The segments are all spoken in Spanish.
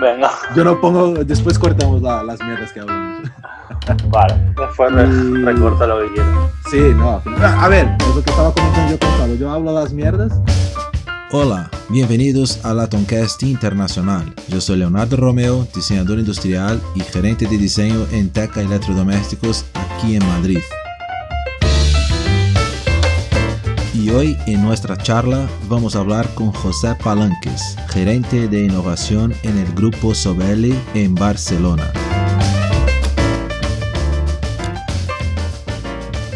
Venga. Yo no pongo, después cortamos la- las mierdas que hablamos. Vale, después Y- recorta lo que quieras. Sí, no. A ver, es lo que estaba comentando yo con Pablo. Yo hablo las mierdas. Hola, bienvenidos a Latoncast Internacional. Yo soy Leonardo Romeo, diseñador industrial y gerente de diseño en Teca Electrodomésticos aquí en Madrid. Y hoy en nuestra charla vamos a hablar con José Palanques, gerente de innovación en el grupo Sobelli en Barcelona.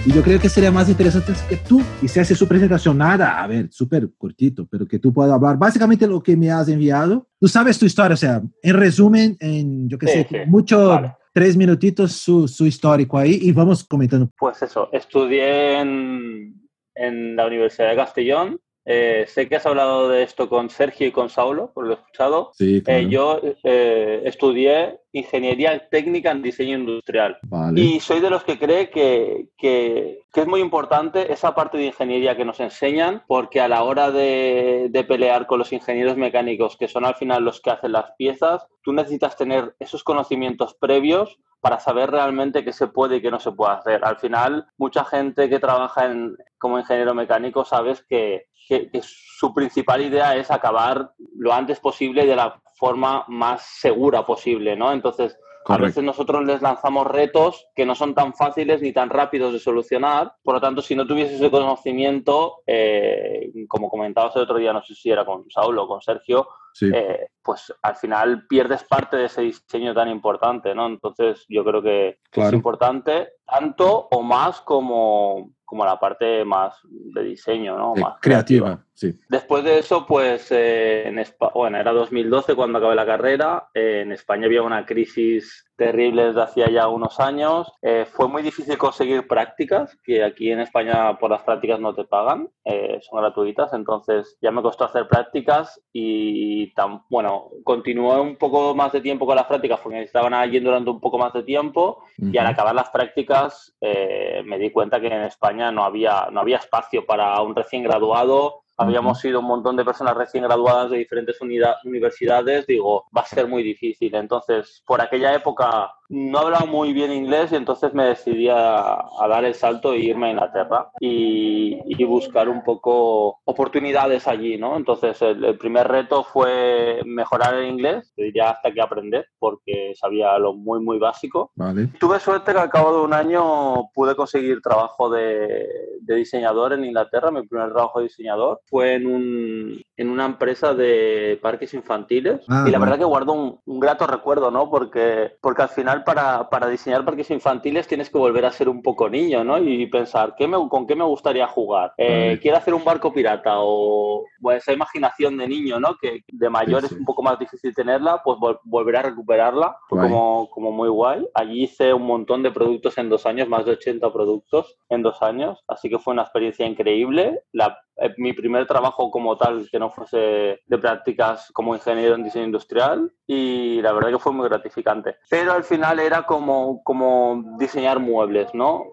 Y yo creo que sería más interesante que tú hicieras su presentación. Nada, a ver, súper cortito, pero que tú puedas hablar básicamente lo que me has enviado. Tú sabes tu historia, o sea, en resumen, en, yo qué Sí, sé, sí. mucho, Vale. tres minutitos su, su histórico ahí y vamos comentando. Pues eso, estudié en, en la Universidad de Castellón. Eh, sé que has hablado de esto con Sergio y con Saulo, por lo he escuchado. Sí, Eh, yo eh, estudié Ingeniería Técnica en Diseño Industrial. Vale. Y soy de los que cree que, que- que es muy importante esa parte de ingeniería que nos enseñan, porque a la hora de, de pelear con los ingenieros mecánicos, que son al final los que hacen las piezas, tú necesitas tener esos conocimientos previos para saber realmente qué se puede y qué no se puede hacer. Al final, mucha gente que trabaja en- como ingeniero mecánico sabes que, que- que su principal idea es acabar lo antes posible y de la forma más segura posible, ¿no? Entonces, a veces nosotros les lanzamos retos que no son tan fáciles ni tan rápidos de solucionar. Por lo tanto, si no tuviese ese conocimiento, eh, como comentabas el otro día, no sé si era con Saulo o con Sergio, Sí. eh, pues al final pierdes parte de ese diseño tan importante, ¿no? Entonces yo creo que es importante tanto o más como, como la parte más de diseño, ¿no? Más creativa, sí. Después de eso, pues eh, en Espa- bueno, era 2012 cuando acabé la carrera. Eh, en España había una crisis terrible desde hacía ya unos años. Eh, fue muy difícil conseguir prácticas, que aquí en España por las prácticas no te pagan, eh, son gratuitas. Entonces ya me costó hacer prácticas y tan, bueno, continué un poco más de tiempo con las prácticas porque estaban allí durante un poco más de tiempo. Y al acabar las prácticas eh, me di cuenta que en España no había, no había espacio para un recién graduado. Habíamos sido un montón de personas recién graduadas de diferentes universidades. Digo, va a ser muy difícil. Entonces, por aquella época no hablaba muy bien inglés y entonces me decidí a, a dar el salto e irme a Inglaterra y, y buscar un poco oportunidades allí, ¿no? Entonces, el, el primer reto fue mejorar el inglés, te diría hasta que aprender, porque sabía lo muy, muy básico. Vale. Tuve suerte que al cabo de un año pude conseguir trabajo de, de diseñador en Inglaterra. Mi primer trabajo de diseñador fue en, un, en una empresa de parques infantiles. Ah, y la vale. verdad que guardo un, un grato recuerdo, ¿no? Porque, porque al final para, para diseñar parques infantiles tienes que volver a ser un poco niño, ¿no? Y pensar, ¿qué me, ¿con qué me gustaría jugar? Eh. ¿Quiero hacer un barco pirata? O esa imaginación de niño, ¿no? Que de mayor Sí, es sí. un poco más difícil tenerla, pues vol- volver a recuperarla. Fue como, como muy guay. Allí hice un montón de productos en dos años, más de 80 productos en dos años, así que fue una experiencia increíble. La, mi primer trabajo como tal, que no fuese de prácticas como ingeniero en diseño industrial, y la verdad que fue muy gratificante. Pero al final era como, como diseñar muebles, ¿no?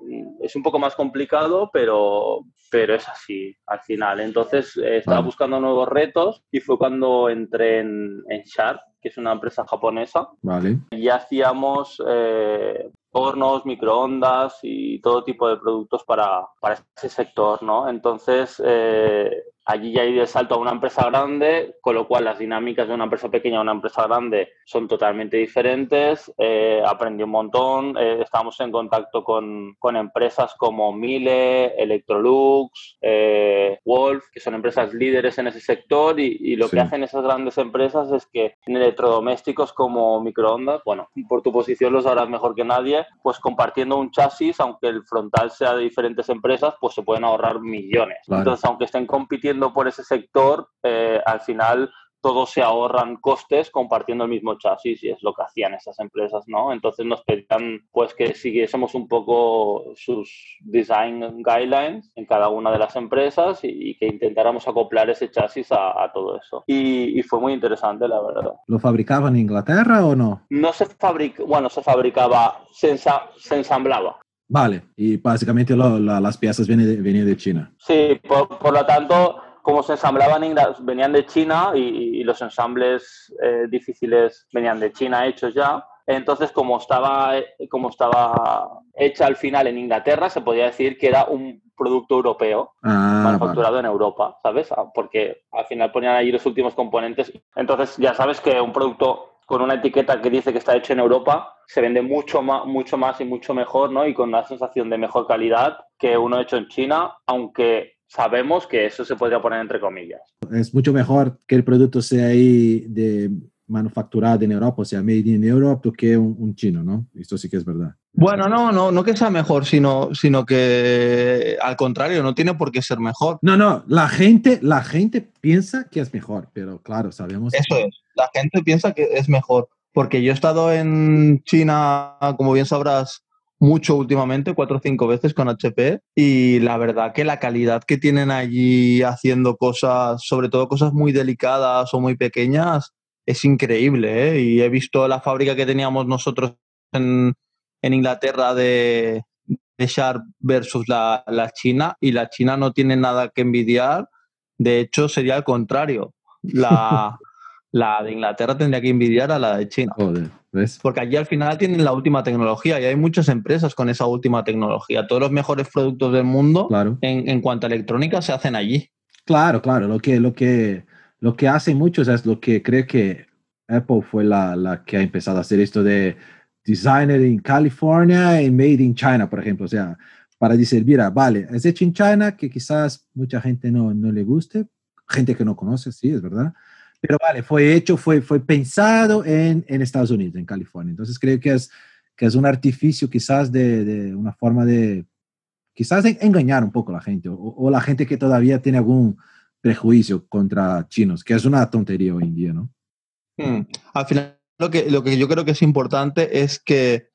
Es un poco más complicado, pero, pero es así al final. Entonces eh, estaba buscando nuevos retos y fue cuando entré en, en Sharp, que es una empresa japonesa, Vale. y hacíamos eh, hornos, microondas y todo tipo de productos para, para ese sector, ¿no? Entonces, eh, allí ya di de salto a una empresa grande, con lo cual las dinámicas de una empresa pequeña a una empresa grande son totalmente diferentes. Eh, aprendí un montón, eh, estábamos en contacto con, con empresas como Miele, Electrolux, eh, Wolf, que son empresas líderes en ese sector y, y lo Sí. que hacen esas grandes empresas es que en electrodomésticos como microondas, bueno, por tu posición lo sabrás mejor que nadie, pues compartiendo un chasis, aunque el frontal sea de diferentes empresas, pues se pueden ahorrar millones. Entonces, aunque estén compitiendo por ese sector, eh, al final todos se ahorran costes compartiendo el mismo chasis y es lo que hacían esas empresas, ¿no? Entonces nos pedían pues que siguiésemos un poco sus design guidelines en cada una de las empresas y, y que intentáramos acoplar ese chasis a, a todo eso. Y, y fue muy interesante, la verdad. ¿Lo fabricaban en Inglaterra o no? No se fabrica, bueno, se fabricaba, se, ensa- se ensamblaba. Vale. Y básicamente lo- la- las piezas vienen de, vienen de China. Sí, por, por lo tanto, como se ensamblaban, venían de China y, los ensambles eh, difíciles venían de China hechos ya. Entonces, como estaba, como estaba hecha al final en Inglaterra, se podía decir que era un producto europeo ah, manufacturado en Europa, ¿sabes? Ah, porque al final ponían ahí los últimos componentes. Entonces, ya sabes que un producto con una etiqueta que dice que está hecho en Europa se vende mucho más, mucho más y mucho mejor, ¿no? Y con una sensación de mejor calidad que uno hecho en China, aunque sabemos que eso se podría poner entre comillas. Es mucho mejor que el producto sea ahí de manufacturado en Europa, o sea, made in Europe, que un, chino, ¿no? Esto sí que es verdad. Bueno, no, no, no que sea mejor, sino, sino que al contrario, no tiene por qué ser mejor. No, no, la gente, la gente piensa que es mejor, pero claro, sabemos. Eso es, la gente piensa que es mejor, porque yo he estado en China, como bien sabrás, mucho últimamente, cuatro o cinco veces con HP, y la verdad que la calidad que tienen allí haciendo cosas, sobre todo cosas muy delicadas o muy pequeñas, es increíble, ¿eh? Y he visto la fábrica que teníamos nosotros en, Inglaterra de, de Sharp versus la, China, y la China no tiene nada que envidiar. De hecho, sería al contrario. La, la de Inglaterra tendría que envidiar a la de China. Porque allí al final tienen la última tecnología y hay muchas empresas con esa última tecnología. Todos los mejores productos del mundo en, en cuanto a electrónica se hacen allí. Claro, claro. Lo que, lo que lo que hacen muchos es lo que creo que Apple fue la, la, que ha empezado a hacer esto de designer en California y made in China, por ejemplo. O sea, para decir, mira, vale, es hecho en China, que quizás mucha gente no, no le guste, gente que no conoce, sí, es verdad. Pero vale, fue hecho, fue, fue pensado en, en Estados Unidos, en California. Entonces creo que es, que es un artificio quizás de, de una forma de, quizás engañar un poco a la gente o, o la gente que todavía tiene algún prejuicio contra chinos, que es una tontería hoy en día, ¿no? Hmm. Al final, lo que, lo que yo creo que es importante es que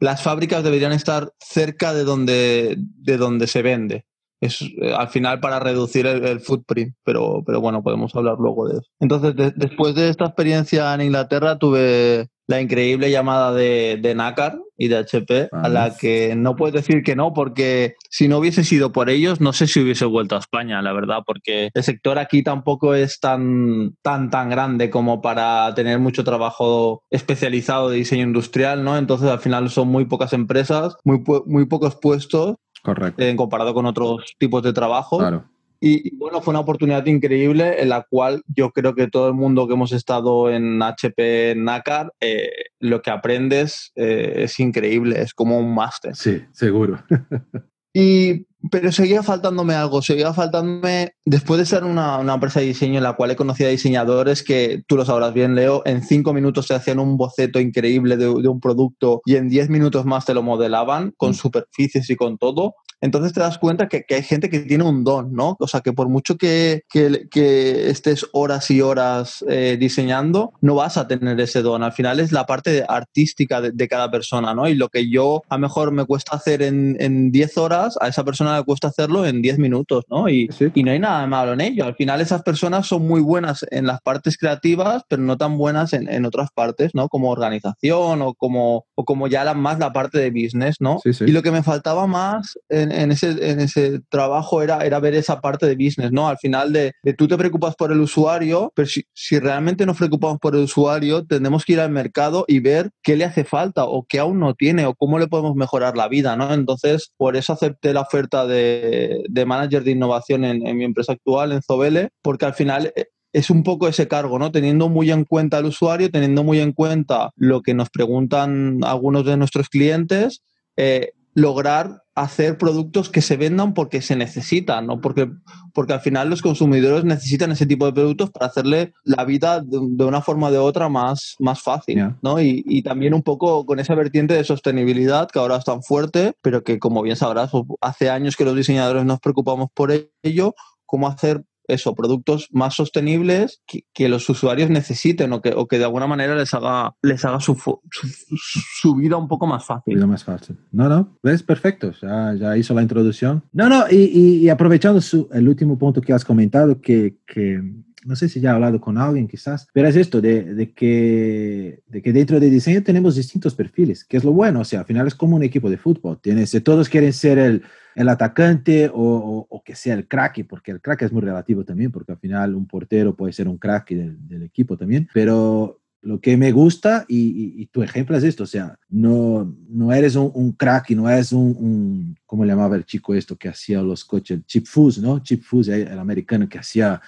las fábricas deberían estar cerca de donde, de donde se vende. Es eh, al final para reducir el, footprint, pero, pero bueno, podemos hablar luego de eso. Entonces, después de esta experiencia en Inglaterra, tuve la increíble llamada de, de NACAR y de HP, a la que no puedes decir que no, porque si no hubiese sido por ellos, no sé si hubiese vuelto a España, la verdad, porque el sector aquí tampoco es tan, tan, tan grande como para tener mucho trabajo especializado de diseño industrial, ¿no? Entonces, al final son muy pocas empresas, muy, muy pocos puestos. Correcto. En comparado con otros tipos de trabajo. Claro. Y, bueno, fue una oportunidad increíble en la cual yo creo que todo el mundo que hemos estado en HP NACAR, eh, lo que aprendes eh, es increíble, es como un máster. Sí, seguro. y, pero seguía faltándome algo, seguía faltándome, después de ser una, una, empresa de diseño en la cual he conocido a diseñadores que, tú lo sabrás bien, Leo, en cinco minutos se hacían un boceto increíble de, de un producto y en diez minutos más te lo modelaban con mm. superficies y con todo entonces te das cuenta que, hay gente que tiene un don, ¿no? O sea, que por mucho que, que, estés horas y horas eh, diseñando, no vas a tener ese don. Al final es la parte artística de, cada persona, ¿no? Y lo que yo a lo mejor me cuesta hacer en 10 horas, a esa persona le cuesta hacerlo en 10 minutos, ¿no? Y, y, no hay nada malo en ello. Al final esas personas son muy buenas en las partes creativas, pero no tan buenas en, en otras partes, ¿no? Como organización o como, o como ya la, más la parte de business, ¿no? y lo que me faltaba más en, en, ese, en ese trabajo era, era ver esa parte de business, ¿no? Al final de, tú te preocupas por el usuario, pero si, si, realmente nos preocupamos por el usuario, tenemos que ir al mercado y ver qué le hace falta o qué aún no tiene o cómo le podemos mejorar la vida, ¿no? Entonces, por eso acepté la oferta de, de manager de innovación en, en mi empresa actual, en Zobele, porque al final eh, es un poco ese cargo, ¿no? Teniendo muy en cuenta al usuario, teniendo muy en cuenta lo que nos preguntan algunos de nuestros clientes, eh, lograr hacer productos que se vendan porque se necesitan, ¿no? Porque, porque al final los consumidores necesitan ese tipo de productos para hacerle la vida de, una forma o de otra más, más fácil, ¿no? Y, y, también un poco con esa vertiente de sostenibilidad que ahora es tan fuerte, pero que como bien sabrás, pues, hace años que los diseñadores nos preocupamos por ello, cómo hacer eso, productos más sostenibles que, los usuarios necesiten o que, o que, de alguna manera les haga, les haga su, su, vida un poco más fácil. Vida más fácil. No, no, ves, perfecto, ya, ya hizo la introducción. No, no, y, y, aprovechando el último punto que has comentado, que, que no sé si ya he hablado con alguien quizás, pero es esto de, de, que, de que dentro de diseño tenemos distintos perfiles, que es lo bueno, o sea, al final es como un equipo de fútbol, tienes, todos quieren ser el, el atacante o, o, que sea el crack, porque el crack es muy relativo también, porque al final un portero puede ser un crack del, del equipo también, pero lo que me gusta, y, y, tu ejemplo es esto, o sea, no, no eres un, crack y no eres un, un, ¿cómo le llamaba el chico esto que hacía los coches? Chip Foose, ¿no? Chip Foose, el americano que hacía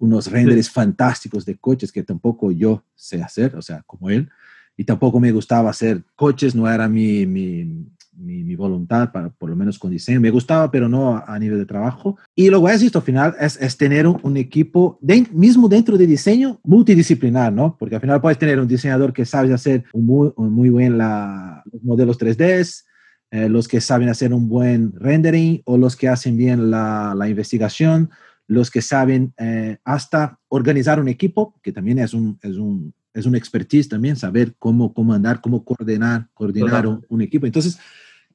unos renders sí. fantásticos de coches que tampoco yo sé hacer, o sea, como él, y tampoco me gustaba hacer coches, no era mi, mi, mi, mi, voluntad, para, por lo menos con diseño. Me gustaba, pero no a, a nivel de trabajo. Y luego es esto, al final, es, es tener un, un equipo, de, mismo dentro de diseño, multidisciplinar, ¿no? Porque al final puedes tener un diseñador que sabe hacer un muy, un muy buen la, los modelos 3D, eh, los que saben hacer un buen rendering o los que hacen bien la, la investigación, los que saben eh, hasta organizar un equipo, que también es un, es un, es un expertise también, saber cómo comandar, cómo coordinar, coordinar un, un, equipo. Entonces,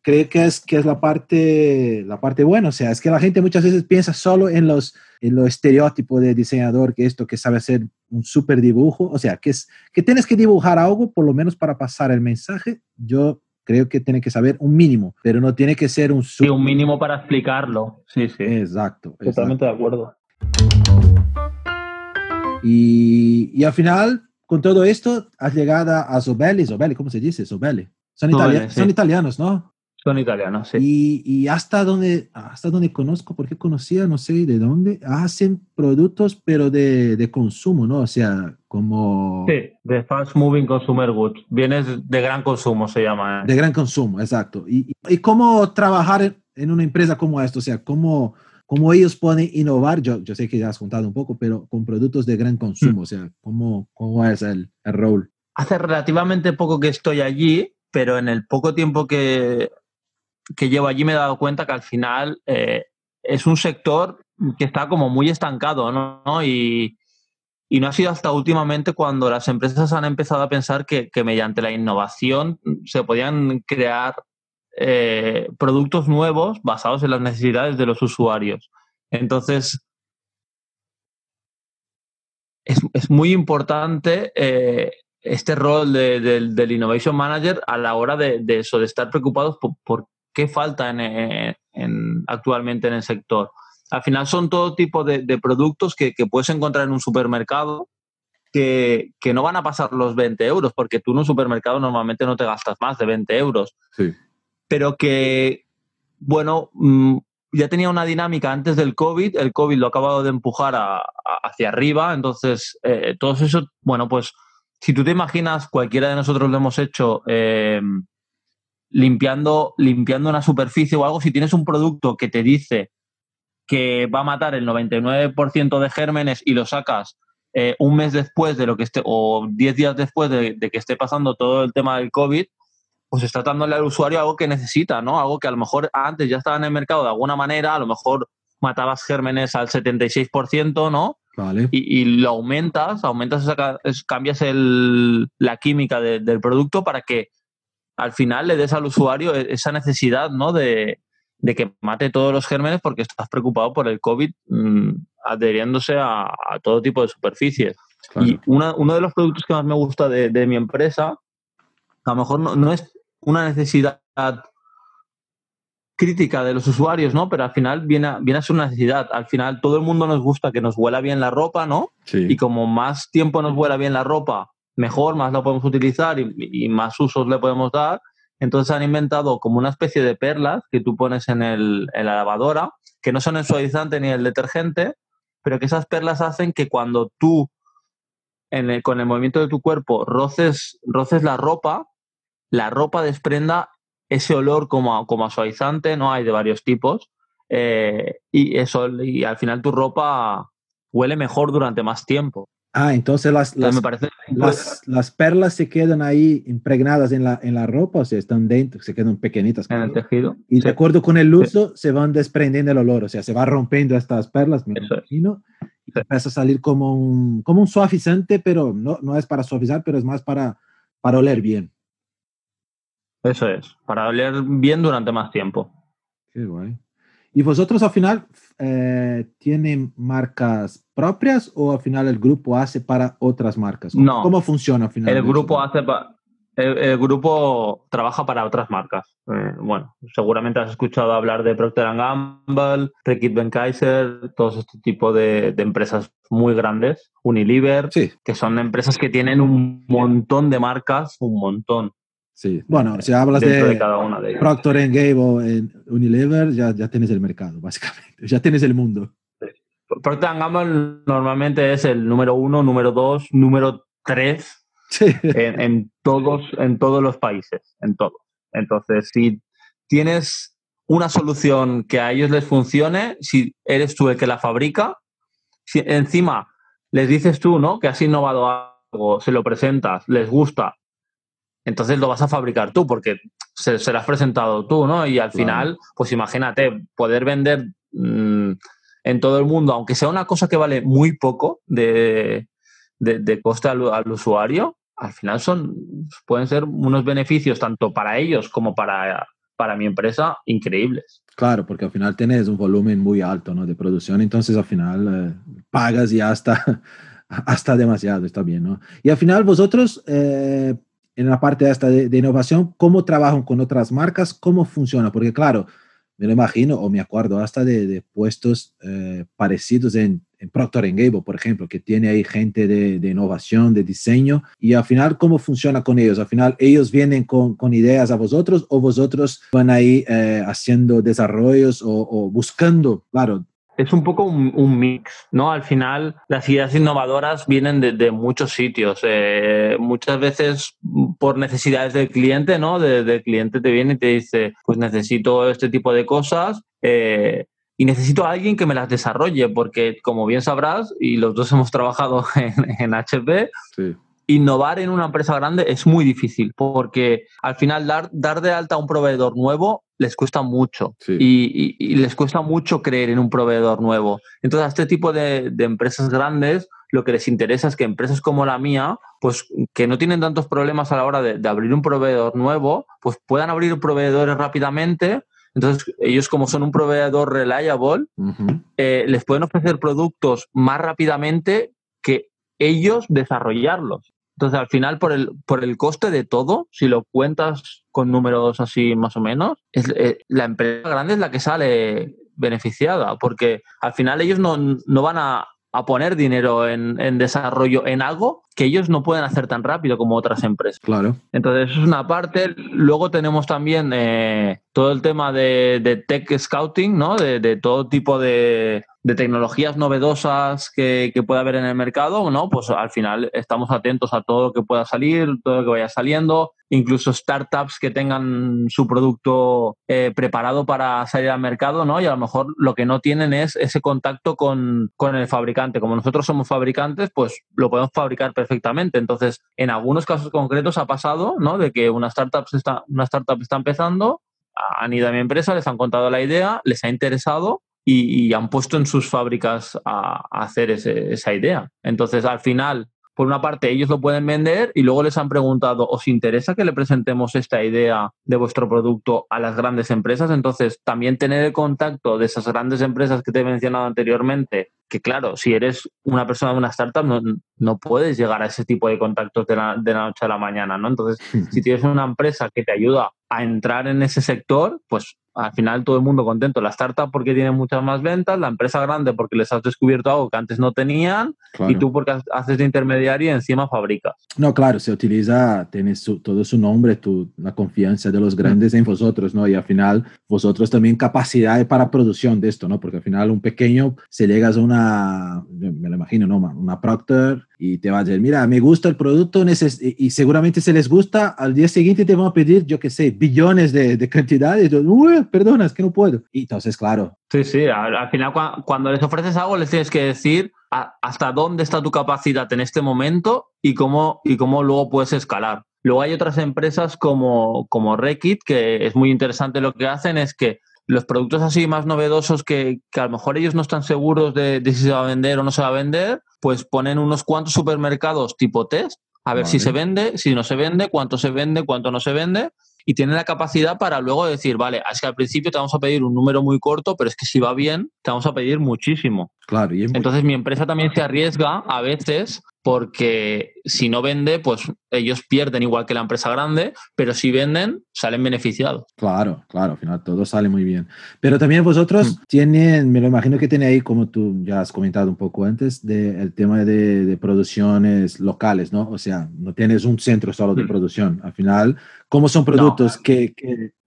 creo que es, que es la, parte, la parte buena. O sea, es que la gente muchas veces piensa solo en los, en los estereotipos de diseñador, que esto que sabe hacer un súper dibujo. O sea, que, es, que tienes que dibujar algo, por lo menos para pasar el mensaje. Yo creo que tiene que saber un mínimo, pero no tiene que ser un... Super... Sí, un mínimo para explicarlo. Sí, sí. Exacto. Totalmente exacto. de acuerdo. Y, y, al final, con todo esto, has llegado a Zobelli, Zobelli, ¿cómo se dice? Zobelli. Son, itali sí. son italianos, ¿no? Son italianos, sí. Y, y, hasta donde hasta donde conozco, porque conocía, no sé de dónde, hacen productos, pero de, de consumo, ¿no? O sea, como... Sí, de Fast Moving Consumer Goods. Bienes de gran consumo se llama. ¿eh? De gran consumo, exacto. ¿Y, y cómo trabajar en, en, una empresa como esta? O sea, ¿cómo, cómo ellos pueden innovar? Yo, yo sé que ya has contado un poco, pero con productos de gran consumo, mm. o sea, ¿cómo, cómo es el, el rol? Hace relativamente poco que estoy allí, pero en el poco tiempo que que llevo allí me he dado cuenta que al final eh, es un sector que está como muy estancado, ¿no? Y, y, no ha sido hasta últimamente cuando las empresas han empezado a pensar que, que mediante la innovación se podían crear eh, productos nuevos basados en las necesidades de los usuarios. Entonces, es, es muy importante eh, este rol de, de, del Innovation Manager a la hora de, de eso, de estar preocupados por, por qué falta en, en, en, actualmente en el sector. Al final son todo tipo de, de productos que, que, puedes encontrar en un supermercado que, que, no van a pasar los 20 euros, porque tú en un supermercado normalmente no te gastas más de 20 euros. Sí. Pero que, bueno, mmm, ya tenía una dinámica antes del COVID, el COVID lo ha acabado de empujar a, a, hacia arriba, entonces eh, todo eso, bueno, pues si tú te imaginas, cualquiera de nosotros lo hemos hecho. Eh, limpiando, limpiando una superficie o algo, si tienes un producto que te dice que va a matar el 99% de gérmenes y lo sacas eh, un mes después de lo que esté, o 10 días después de, de, que esté pasando todo el tema del COVID, pues estás dándole al usuario algo que necesita, ¿no? Algo que a lo mejor antes ya estaba en el mercado de alguna manera, a lo mejor matabas gérmenes al 76%, ¿no? Vale. Y, y, lo aumentas, aumentas esa, cambias el, la química de, del producto para que al final le des al usuario esa necesidad ¿no? de, de, que mate todos los gérmenes porque estás preocupado por el COVID mmm, adheriéndose a, a, todo tipo de superficies. Claro. Y una, uno de los productos que más me gusta de, de mi empresa, a lo mejor no, no, es una necesidad crítica de los usuarios, ¿no? Pero al final viene a, viene a ser una necesidad. Al final todo el mundo nos gusta que nos huela bien la ropa, ¿no? Sí. Y como más tiempo nos huela bien la ropa, mejor, más lo podemos utilizar y, más usos le podemos dar. Entonces han inventado como una especie de perlas que tú pones en, el, la lavadora, que no son el suavizante ni el detergente, pero que esas perlas hacen que cuando tú, con el movimiento de tu cuerpo, roces, roces la ropa, la ropa desprenda ese olor como a, como suavizante, ¿no? Hay de varios tipos. Eh, y eso, y al final tu ropa huele mejor durante más tiempo. Ah, entonces las, las, las, las, perlas se quedan ahí impregnadas en la, en la ropa, o sea, están dentro, se quedan pequeñitas. En el tejido. Y sí. de acuerdo con el uso, sí. se van desprendiendo el olor, o sea, se va rompiendo estas perlas, me imagino, es. y empieza a salir como un, como un suavizante, pero no, no es para suavizar, pero es más para, para oler bien. Eso es, para oler bien durante más tiempo. Qué guay. ¿Y vosotros al final eh, tienen marcas propias o al final el grupo hace para otras marcas? ¿Cómo, No. ¿cómo funciona al final? El grupo hace el, el grupo trabaja para otras marcas. Eh, bueno, seguramente has escuchado hablar de Procter Gamble, Reckitt Benckiser, todo este tipo de, de empresas muy grandes, Unilever, Sí, que son empresas que tienen un montón de marcas, un montón sí. Bueno, si hablas de, de cada una de ellas. Procter Gamble en Unilever, ya, ya tienes el mercado, básicamente. Ya tienes el mundo. Procter Gamble normalmente es el número uno, número dos, número tres Sí. en, en todos, en todos los países, en todos. Entonces, si tienes una solución que a ellos les funcione, si eres tú el que la fabrica, si encima les dices tú, ¿no? Que has innovado algo, se lo presentas, les gusta, entonces lo vas a fabricar tú porque se, se lo has presentado tú, ¿no? Y al Claro. final, pues imagínate, poder vender mm, en todo el mundo, aunque sea una cosa que vale muy poco de, de, de coste al, al usuario, al final son pueden ser unos beneficios tanto para ellos como para, para mi empresa increíbles. Claro, porque al final tienes un volumen muy alto ¿no? de producción, entonces al final eh, pagas y hasta, hasta demasiado, está bien, ¿no? Y al final vosotros, eh, en la parte esta de, de innovación, ¿cómo trabajan con otras marcas? ¿Cómo funciona? Porque claro, me lo imagino o me acuerdo hasta de, puestos eh, parecidos en, en Procter Gamble, por ejemplo, que tiene ahí gente de, innovación, de diseño, y al final, ¿cómo funciona con ellos? Al final, ¿ellos vienen con, con ideas a vosotros o vosotros van ahí eh, haciendo desarrollos o, o, buscando, claro? Es un poco un, mix, ¿no? Al final, las ideas innovadoras vienen de, muchos sitios. Eh, muchas veces por necesidades del cliente, ¿no? Del de cliente te viene y te dice, pues necesito este tipo de cosas. Eh, y necesito a alguien que me las desarrolle, porque como bien sabrás, y los dos hemos trabajado en, en HP, sí. Innovar en una empresa grande es muy difícil, porque al final dar, dar de alta a un proveedor nuevo les cuesta mucho sí. y, y, y, les cuesta mucho creer en un proveedor nuevo. Entonces, a este tipo de, de empresas grandes lo que les interesa es que empresas como la mía, pues que no tienen tantos problemas a la hora de, de abrir un proveedor nuevo, pues puedan abrir proveedores rápidamente entonces, ellos como son un proveedor reliable, uh -huh. eh, les pueden ofrecer productos más rápidamente que ellos desarrollarlos. Entonces, al final, por el, por el coste de todo, si lo cuentas con números así más o menos, es, eh, la empresa grande es la que sale beneficiada, porque al final ellos no, no van a, a poner dinero en, en, desarrollo en algo que ellos no pueden hacer tan rápido como otras empresas. Claro. Entonces, eso es una parte. Luego tenemos también eh, todo el tema de, de, tech scouting, ¿no? De, de todo tipo de, de, tecnologías novedosas que, que pueda haber en el mercado, ¿no? Pues al final estamos atentos a todo lo que pueda salir, todo lo que vaya saliendo, incluso startups que tengan su producto eh, preparado para salir al mercado, ¿no? Y a lo mejor lo que no tienen es ese contacto con, con el fabricante. Como nosotros somos fabricantes, pues lo podemos fabricar perfectamente. Entonces, en algunos casos concretos ha pasado, ¿no? De que una startup está, una startup está empezando, han ido a mi empresa, les han contado la idea, les ha interesado y, han puesto en sus fábricas a, hacer esa idea. Entonces, al final, por una parte, ellos lo pueden vender y luego les han preguntado, ¿os interesa que le presentemos esta idea de vuestro producto a las grandes empresas? Entonces, también tener el contacto de esas grandes empresas que te he mencionado anteriormente, que claro, si eres una persona de una startup, no, no puedes llegar a ese tipo de contactos de la, de la noche a la mañana, ¿no? Entonces, si tienes una empresa que te ayuda a entrar en ese sector, pues al final todo el mundo contento. La startup porque tiene muchas más ventas, la empresa grande porque les has descubierto algo que antes no tenían claro. y tú porque haces de intermediario y encima fabricas. No, claro, se utiliza, tienes su, todo su nombre, tu, la confianza de los grandes en vosotros, ¿no? Y al final vosotros también capacidad para producción de esto, ¿no? Porque al final un pequeño, se llegas a una, me lo imagino, ¿no? Una Procter y te va a decir, mira, me gusta el producto y seguramente se les gusta, al día siguiente te van a pedir, yo qué sé, billones de, de cantidades, Uy, perdona, es que no puedo. Y entonces, claro. Sí, sí, al, al final cuando les ofreces algo les tienes que decir a, hasta dónde está tu capacidad en este momento y cómo, y cómo luego puedes escalar. Luego hay otras empresas como, como Rekit, que es muy interesante lo que hacen, es que los productos así más novedosos que, que, a lo mejor ellos no están seguros de, de, si se va a vender o no se va a vender, pues ponen unos cuantos supermercados tipo test, a ver vale. si se vende, si no se vende, cuánto se vende, cuánto no se vende, y tienen la capacidad para luego decir, vale, es que al principio te vamos a pedir un número muy corto, pero es que si va bien, te vamos a pedir muchísimo. Claro. Y Entonces mi empresa también se arriesga a veces porque si no vende, pues ellos pierden igual que la empresa grande, pero si venden, salen beneficiados. Claro, claro, al final todo sale muy bien. Pero también vosotros mm. tienen, me lo imagino que tiene ahí, como tú ya has comentado un poco antes, de, el tema de, de producciones locales, ¿no? O sea, no tienes un centro solo de mm. producción. Al final, ¿Cómo son productos que,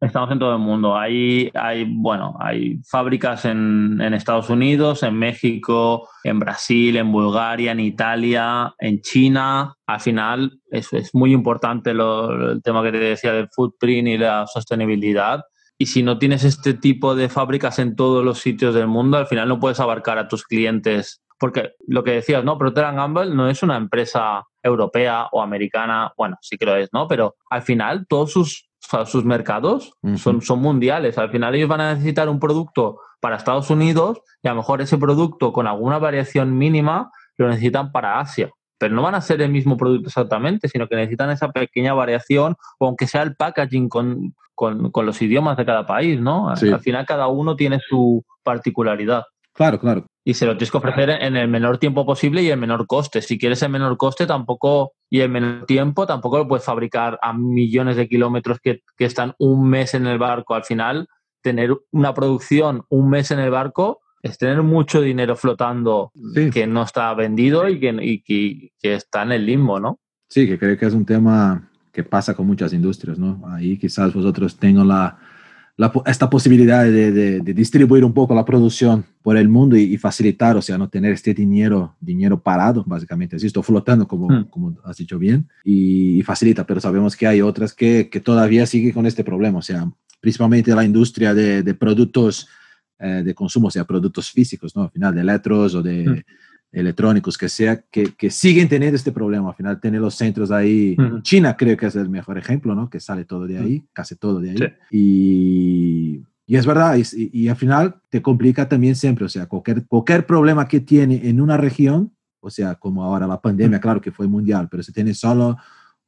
Estamos en todo el mundo. Hay, hay bueno, hay fábricas en, Estados Unidos, en México, en Brasil, en Bulgaria, en Italia, en China. Al final, eso es muy importante el tema que te decía del footprint y la sostenibilidad. Y si no tienes este tipo de fábricas en todos los sitios del mundo, al final no puedes abarcar a tus clientes. Porque lo que decías, ¿no? Procter Gamble no es una empresa europea o americana, bueno, sí que lo es, ¿no? Pero al final todos sus, sus mercados son, son mundiales. Al final ellos van a necesitar un producto para Estados Unidos y a lo mejor ese producto con alguna variación mínima lo necesitan para Asia. Pero no van a ser el mismo producto exactamente, sino que necesitan esa pequeña variación, o aunque sea el packaging con, con, los idiomas de cada país, ¿no? Al final cada uno tiene su particularidad. Claro, claro y se lo tienes que ofrecer en el menor tiempo posible y el menor coste. Si quieres el menor coste tampoco y el menor tiempo, tampoco lo puedes fabricar a millones de kilómetros que, están un mes en el barco. Al final, tener una producción un mes en el barco es tener mucho dinero flotando que no está vendido y, que, que, está en el limbo, ¿no? Sí, que creo que es un tema que pasa con muchas industrias, ¿no? Ahí quizás vosotros tengan la, esta posibilidad de, distribuir un poco la producción por el mundo y, facilitar, o sea, no tener este dinero, dinero parado, básicamente, así, esto flotando, como, hmm. como has dicho bien, y, facilita, pero sabemos que hay otras que, que todavía siguen con este problema, o sea, principalmente la industria de, productos eh, de consumo, o sea, productos físicos, ¿no? Al final, de electros o de... Hmm electrónicos que sea, que, que, siguen teniendo este problema. Al final, tener los centros ahí. China creo que es el mejor ejemplo, ¿no? Que sale todo de ahí, casi todo de ahí. Y, y, es verdad, y, y, al final te complica también siempre, o sea, cualquier, cualquier problema que tiene en una región, o sea, como ahora la pandemia, claro que fue mundial, pero si tiene solo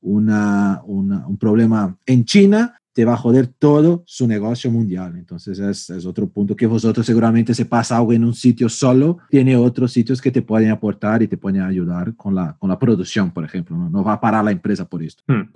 una, una, un problema en China, te va a joder todo su negocio mundial. Entonces es, es, otro punto que vosotros seguramente se pasa algo en un sitio solo, tiene otros sitios que te pueden aportar y te pueden ayudar con la, con la producción, por ejemplo. No, no va a parar la empresa por esto. Hmm.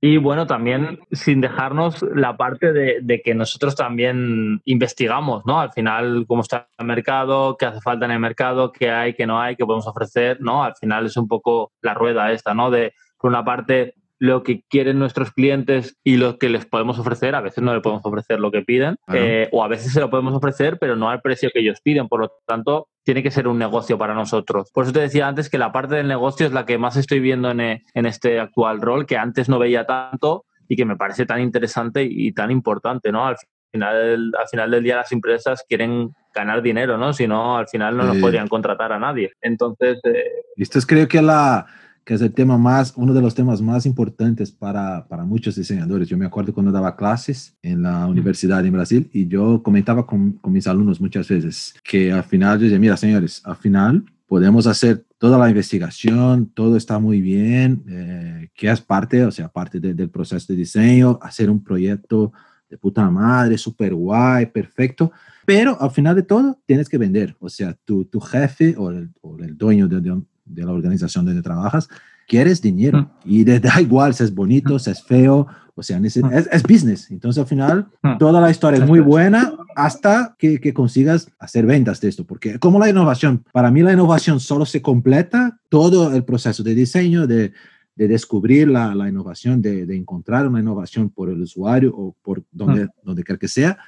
Y bueno, también sin dejarnos la parte de, de, que nosotros también investigamos, ¿no? Al final, cómo está el mercado, qué hace falta en el mercado, qué hay, qué no hay, qué podemos ofrecer, ¿no? Al final es un poco la rueda esta, ¿no? De, por una parte, lo que quieren nuestros clientes y lo que les podemos ofrecer. A veces no le podemos ofrecer lo que piden eh, o a veces se lo podemos ofrecer, pero no al precio que ellos piden. Por lo tanto, tiene que ser un negocio para nosotros. Por eso te decía antes que la parte del negocio es la que más estoy viendo en, en este actual rol, que antes no veía tanto y que me parece tan interesante y tan importante, ¿no? Al final, al final del día las empresas quieren ganar dinero, ¿no? Si no, al final no nos podrían contratar a nadie. Entonces... Eh, esto es creo que la que es el tema más, uno de los temas más importantes para, para muchos diseñadores. Yo me acuerdo cuando daba clases en la universidad en Brasil y yo comentaba con, con mis alumnos muchas veces que al final yo decía, mira señores, al final podemos hacer toda la investigación, todo está muy bien, eh, que es parte, o sea, parte del proceso de diseño, hacer un proyecto de puta madre, súper guay, perfecto, pero al final de todo tienes que vender, o sea, tu, tu jefe o el, o el dueño de, de, de la organización donde trabajas, quieres dinero mm. y te da igual si es bonito, mm. si es feo, o sea, mm. es, es, business. Entonces al final toda la historia es muy buena hasta que, que, consigas hacer ventas de esto, porque como la innovación, para mí la innovación solo se completa todo el proceso de diseño, de, de descubrir la, la innovación, de, de, encontrar una innovación por el usuario o por donde, donde quiera que sea,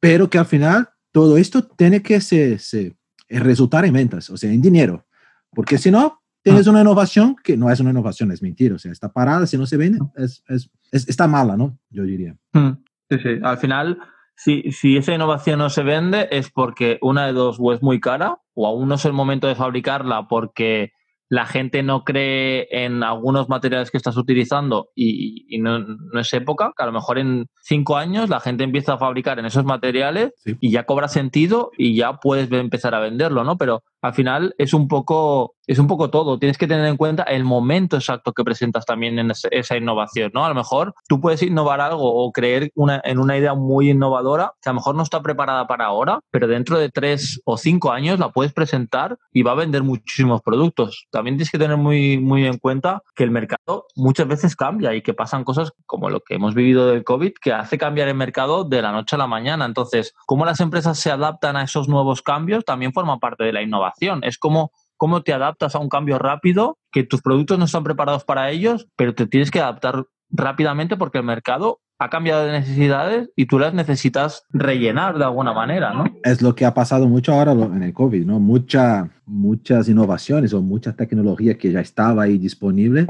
pero que al final todo esto tiene que se, se resultar en ventas, o sea, en dinero. Porque si no, tienes una innovación que no es una innovación, es mentira. O sea, está parada, si no se vende, es, es, está mala, ¿no? Yo diría. Hmm. Sí, sí. Al final, si, si esa innovación no se vende, es porque una de dos o es muy cara, o aún no es el momento de fabricarla porque la gente no cree en algunos materiales que estás utilizando y, no, es época, que a lo mejor en cinco años la gente empieza a fabricar en esos materiales y ya cobra sentido y ya puedes empezar a venderlo, ¿no? Pero al final es un poco es un poco todo. Tienes que tener en cuenta el momento exacto que presentas también en esa innovación, ¿no? A lo mejor tú puedes innovar algo o creer una, en una idea muy innovadora que a lo mejor no está preparada para ahora, pero dentro de tres o cinco años la puedes presentar y va a vender muchísimos productos. También tienes que tener muy, muy en cuenta que el mercado muchas veces cambia y que pasan cosas como lo que hemos vivido del COVID que hace cambiar el mercado de la noche a la mañana. Entonces, cómo las empresas se adaptan a esos nuevos cambios también forma parte de la innovación. Es como cómo te adaptas a un cambio rápido, que tus productos no están preparados para ellos, pero te tienes que adaptar rápidamente porque el mercado ha cambiado de necesidades y tú las necesitas rellenar de alguna manera, ¿no? Es lo que ha pasado mucho ahora en el COVID, ¿no? Mucha, muchas innovaciones o mucha tecnología que ya estaba ahí disponible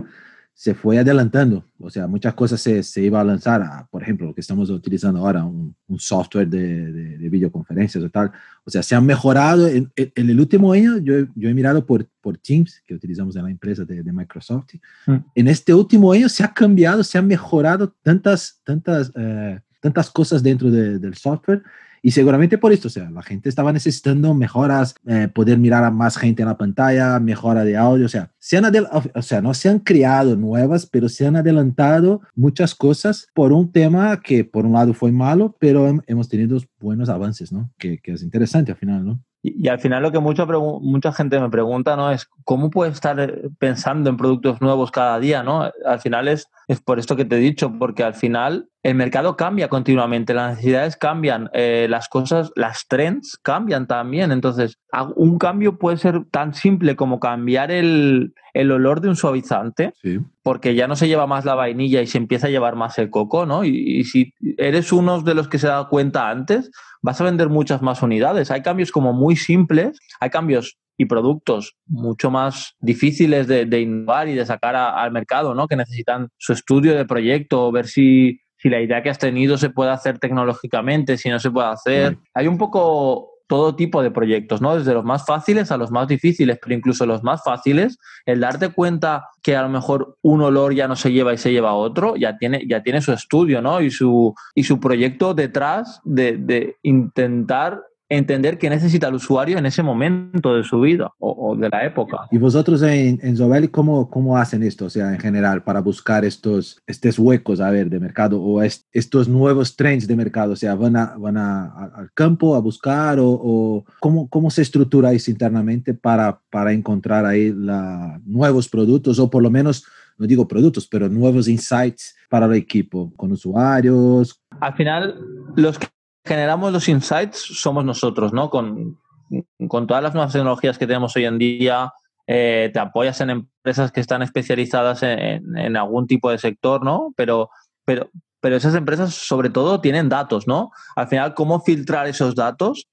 se fue adelantando. O sea, muchas cosas se, se iba a lanzar, por ejemplo, lo que estamos utilizando ahora, un, un software de, de, videoconferencias o tal. O sea, se han mejorado. En, en, el último año, yo, yo he mirado por, por Teams, que utilizamos en la empresa de, de Microsoft. Mm. En este último año se ha cambiado, se han mejorado tantas, tantas, eh, tantas cosas dentro del software y seguramente por esto, o sea, la gente estaba necesitando mejoras, eh, poder mirar a más gente en la pantalla, mejora de audio, o sea, se han o sea, no se han creado nuevas, pero se han adelantado muchas cosas por un tema que por un lado fue malo, pero hemos tenido buenos avances, ¿no? Que, que es interesante al final, ¿no? Y, al final lo que mucha, mucha gente me pregunta, ¿no? Es cómo puedes estar eh, pensando en productos nuevos cada día, ¿no? Al final es, es por esto que te he dicho, porque al final el mercado cambia continuamente, las necesidades cambian, eh, las cosas, las trends cambian también. Entonces, un cambio puede ser tan simple como cambiar el, el olor de un suavizante, porque ya no se lleva más la vainilla y se empieza a llevar más el coco, ¿no? Y, y si eres uno de los que se dado cuenta antes, vas a vender muchas más unidades. Hay cambios como muy simples, hay cambios y productos mucho más difíciles de, innovar y de sacar al mercado, ¿no? Que necesitan su estudio de proyecto, ver si, si la idea que has tenido se puede hacer tecnológicamente, si no se puede hacer. Hay un poco todo tipo de proyectos, ¿no? Desde los más fáciles a los más difíciles, pero incluso los más fáciles, el darte cuenta que a lo mejor un olor ya no se lleva y se lleva otro, ya tiene, ya tiene su estudio, ¿no? Y su, y su proyecto detrás de, de intentar entender qué necesita el usuario en ese momento de su vida o, de la época. ¿Y vosotros en, en Zobel cómo, cómo hacen esto, o sea, en general, para buscar estos, estos huecos, a ver, de mercado o estos nuevos trends de mercado? O sea, ¿van, a, van a, al campo a buscar o, o ¿cómo, cómo se estructuráis internamente para, para encontrar ahí la, nuevos productos o por lo menos no digo productos, pero nuevos insights para el equipo, con usuarios. Al final, los que generamos los insights somos nosotros, ¿no? Con, con todas las nuevas tecnologías que tenemos hoy en día, eh, te apoyas en empresas que están especializadas en, algún tipo de sector, ¿no? Pero, pero, pero esas empresas sobre todo tienen datos, ¿no? Al final, cómo filtrar esos datos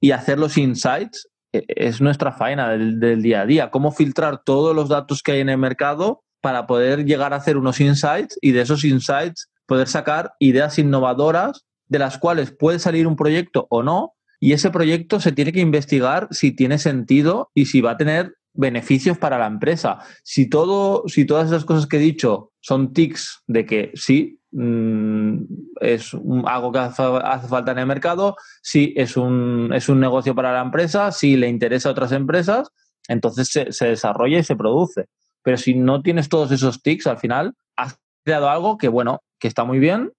y hacer los insights e, es nuestra faena del, del día a día. Cómo filtrar todos los datos que hay en el mercado para poder llegar a hacer unos insights y de esos insights poder sacar ideas innovadoras de las cuales puede salir un proyecto o no, y ese proyecto se tiene que investigar si tiene sentido y si va a tener beneficios para la empresa. Si todo, si todas esas cosas que he dicho son tics de que sí, mm, es algo que hace, falta en el mercado, sí es un, es un negocio para la empresa, si le interesa a otras empresas, entonces se, desarrolla y se produce. Pero si no tienes todos esos tics, al final has creado algo que, bueno, que está muy bien,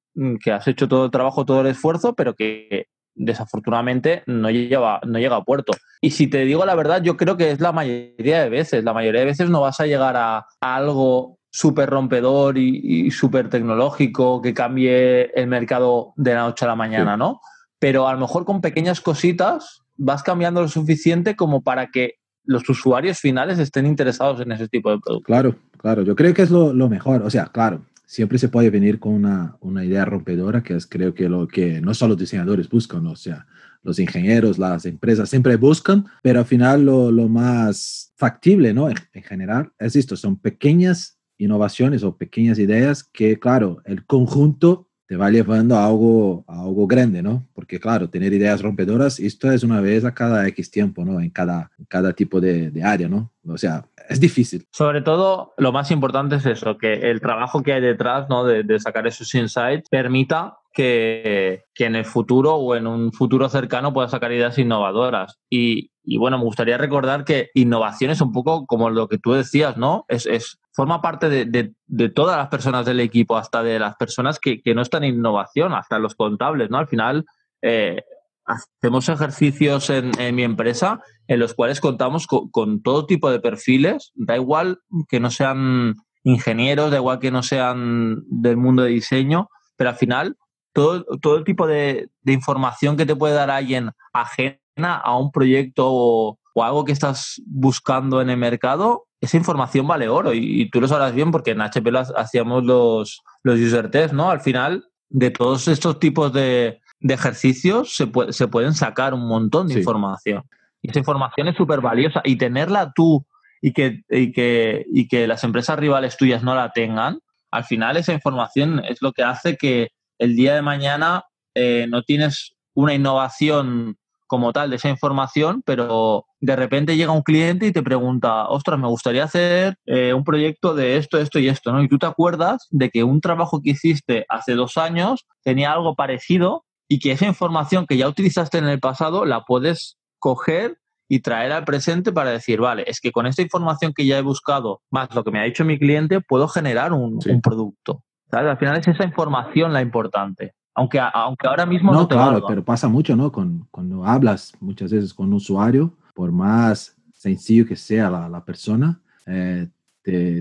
que has hecho todo el trabajo, todo el esfuerzo, pero que desafortunadamente no, lleva, no llega a puerto. Y si te digo la verdad, yo creo que es la mayoría de veces. La mayoría de veces no vas a llegar a, algo súper rompedor y, súper tecnológico que cambie el mercado de la noche a la mañana, ¿no? Pero a lo mejor con pequeñas cositas vas cambiando lo suficiente como para que los usuarios finales estén interesados en ese tipo de productos. Claro, claro, yo creo que es lo, lo mejor. O sea, claro, siempre se puede venir con una, una, idea rompedora, que es creo que lo que no solo los diseñadores buscan, o sea, los ingenieros, las empresas siempre buscan, pero al final lo, lo más factible, ¿no? En, en, general es esto, son pequeñas innovaciones o pequeñas ideas que, claro, el conjunto te va llevando a algo, a algo grande, ¿no? Porque claro, tener ideas rompedoras, esto es una vez a cada X tiempo, ¿no? En cada, en cada tipo de, de área, ¿no? O sea, es difícil. Sobre todo, lo más importante es eso, que el trabajo que hay detrás, ¿no? De, de sacar esos insights permita que, que, en el futuro o en un futuro cercano pueda sacar ideas innovadoras. Y, y, bueno, me gustaría recordar que innovación es un poco como lo que tú decías, ¿no? Es, es forma parte de, de, todas las personas del equipo, hasta de las personas que, que, no están en innovación, hasta los contables, ¿no? Al final, eh, hacemos ejercicios en, mi empresa en los cuales contamos con, todo tipo de perfiles, da igual que no sean ingenieros, da igual que no sean del mundo de diseño, pero al final todo, todo el tipo de, información que te puede dar alguien ajena a un proyecto o, algo que estás buscando en el mercado, esa información vale oro y, tú lo sabrás bien porque en HP hacíamos los, los user tests, ¿no? Al final, de todos estos tipos de, de ejercicios se, se pueden sacar un montón de información. Y esa información es súper valiosa. Y tenerla tú y que, y, que, y que las empresas rivales tuyas no la tengan, al final esa información es lo que hace que el día de mañana eh, no tienes una innovación como tal de esa información, pero de repente llega un cliente y te pregunta, ostras, me gustaría hacer eh, un proyecto de esto, esto y esto, ¿no? Y tú te acuerdas de que un trabajo que hiciste hace dos años tenía algo parecido y que esa información que ya utilizaste en el pasado la puedes coger y traer al presente para decir, vale, es que con esta información que ya he buscado, más lo que me ha dicho mi cliente, puedo generar un, producto. Al final es esa información la importante. Aunque, aunque ahora mismo no, te claro, pero pasa mucho, ¿no? Con, cuando hablas muchas veces con un usuario, por más sencillo que sea la, la persona, eh,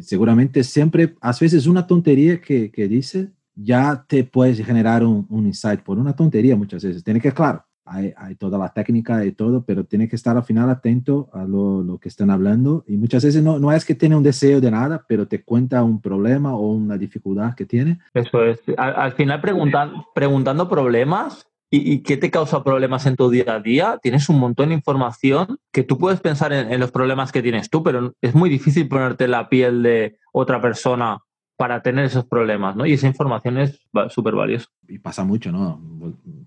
seguramente siempre, a veces una tontería que, que dice, ya te puedes generar un, insight por una tontería muchas veces. Tiene que, claro, hay, hay, toda la técnica y todo, pero tiene que estar al final atento a lo, lo, que están hablando. Y muchas veces no, no es que tiene un deseo de nada, pero te cuenta un problema o una dificultad que tiene. Eso es. Al, final preguntan, preguntando problemas y, qué te causa problemas en tu día a día, tienes un montón de información que tú puedes pensar en, en los problemas que tienes tú, pero es muy difícil ponerte la piel de otra persona para tener esos problemas, ¿no? Y esa información es súper valiosa. Y pasa mucho, ¿no?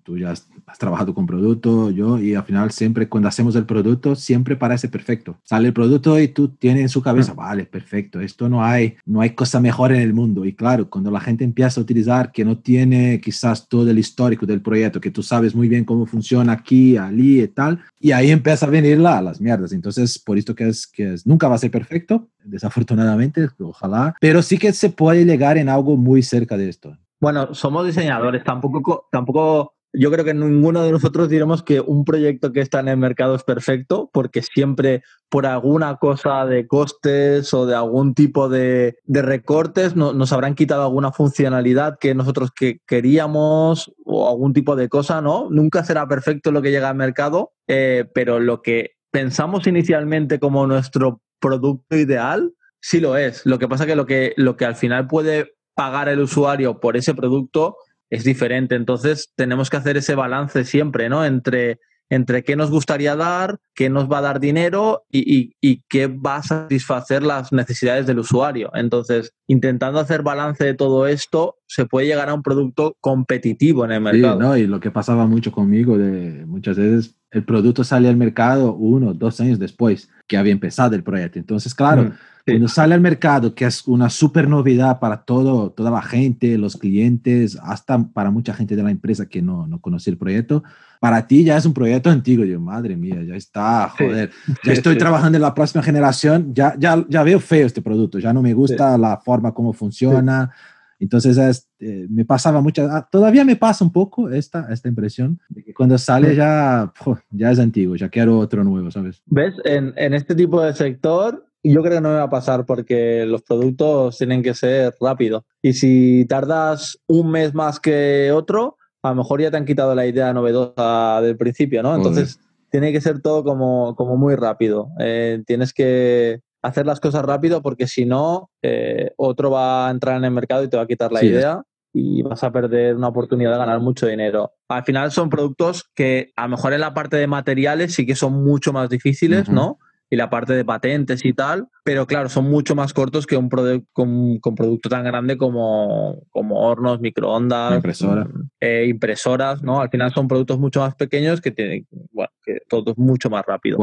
Tú ya has, trabajado con producto, yo, y al final siempre cuando hacemos el producto, siempre parece perfecto. Sale el producto y tú tienes en su cabeza, vale, perfecto, esto no hay, no hay cosa mejor en el mundo. Y claro, cuando la gente empieza a utilizar que no tiene quizás todo el histórico del proyecto, que tú sabes muy bien cómo funciona aquí, allí y tal, y ahí empieza a venir la, las mierdas. Entonces, por esto que es, que es, nunca va a ser perfecto, desafortunadamente, ojalá, pero sí que se puede llegar en algo muy cerca de esto. Bueno, somos diseñadores, tampoco, tampoco yo creo que ninguno de nosotros diremos que un proyecto que está en el mercado es perfecto, porque siempre por alguna cosa de costes o de algún tipo de, recortes nos habrán quitado alguna funcionalidad que nosotros que queríamos o algún tipo de cosa, ¿no? Nunca será perfecto lo que llega al mercado, eh, pero lo que pensamos inicialmente como nuestro producto ideal, sí lo es. Lo que pasa que lo que, lo que al final puede pagar el usuario por ese producto es diferente. Entonces tenemos que hacer ese balance siempre, ¿no? Entre, entre qué nos gustaría dar, qué nos va a dar dinero y, y, qué va a satisfacer las necesidades del usuario. Entonces, intentando hacer balance de todo esto, se puede llegar a un producto competitivo en el mercado. Sí, ¿no? Y lo que pasaba mucho conmigo, de muchas veces el producto sale al mercado uno, dos años después que había empezado el proyecto. Entonces, claro, mm, cuando sale al mercado, que es una super novedad para todo, toda la gente, los clientes, hasta para mucha gente de la empresa que no, no conoce el proyecto, para ti ya es un proyecto antiguo. Yo, madre mía, ya está, joder, ya estoy trabajando en la próxima generación, ya, ya, ya veo feo este producto, ya no me gusta la forma como funciona. Entonces eh, me pasaba mucho, ah, todavía me pasa un poco esta, esta impresión de que cuando sale ya, ya es antiguo, ya quiero otro nuevo, ¿sabes? ¿Ves? En, en este tipo de sector yo creo que no me va a pasar porque los productos tienen que ser rápidos. Y si tardas un mes más que otro, a lo mejor ya te han quitado la idea novedosa del principio, ¿no? Entonces, tiene que ser todo como, como muy rápido. Eh, tienes que hacer las cosas rápido porque si no, eh, otro va a entrar en el mercado y te va a quitar la idea y vas a perder una oportunidad de ganar mucho dinero. Al final son productos que a lo mejor en la parte de materiales sí que son mucho más difíciles, ¿no? Y la parte de patentes y tal, pero claro, son mucho más cortos que un con, con, producto tan grande como, como hornos, microondas, Impresora. eh, impresoras, ¿no? Al final son productos mucho más pequeños que tienen, bueno, que todo es mucho más rápido.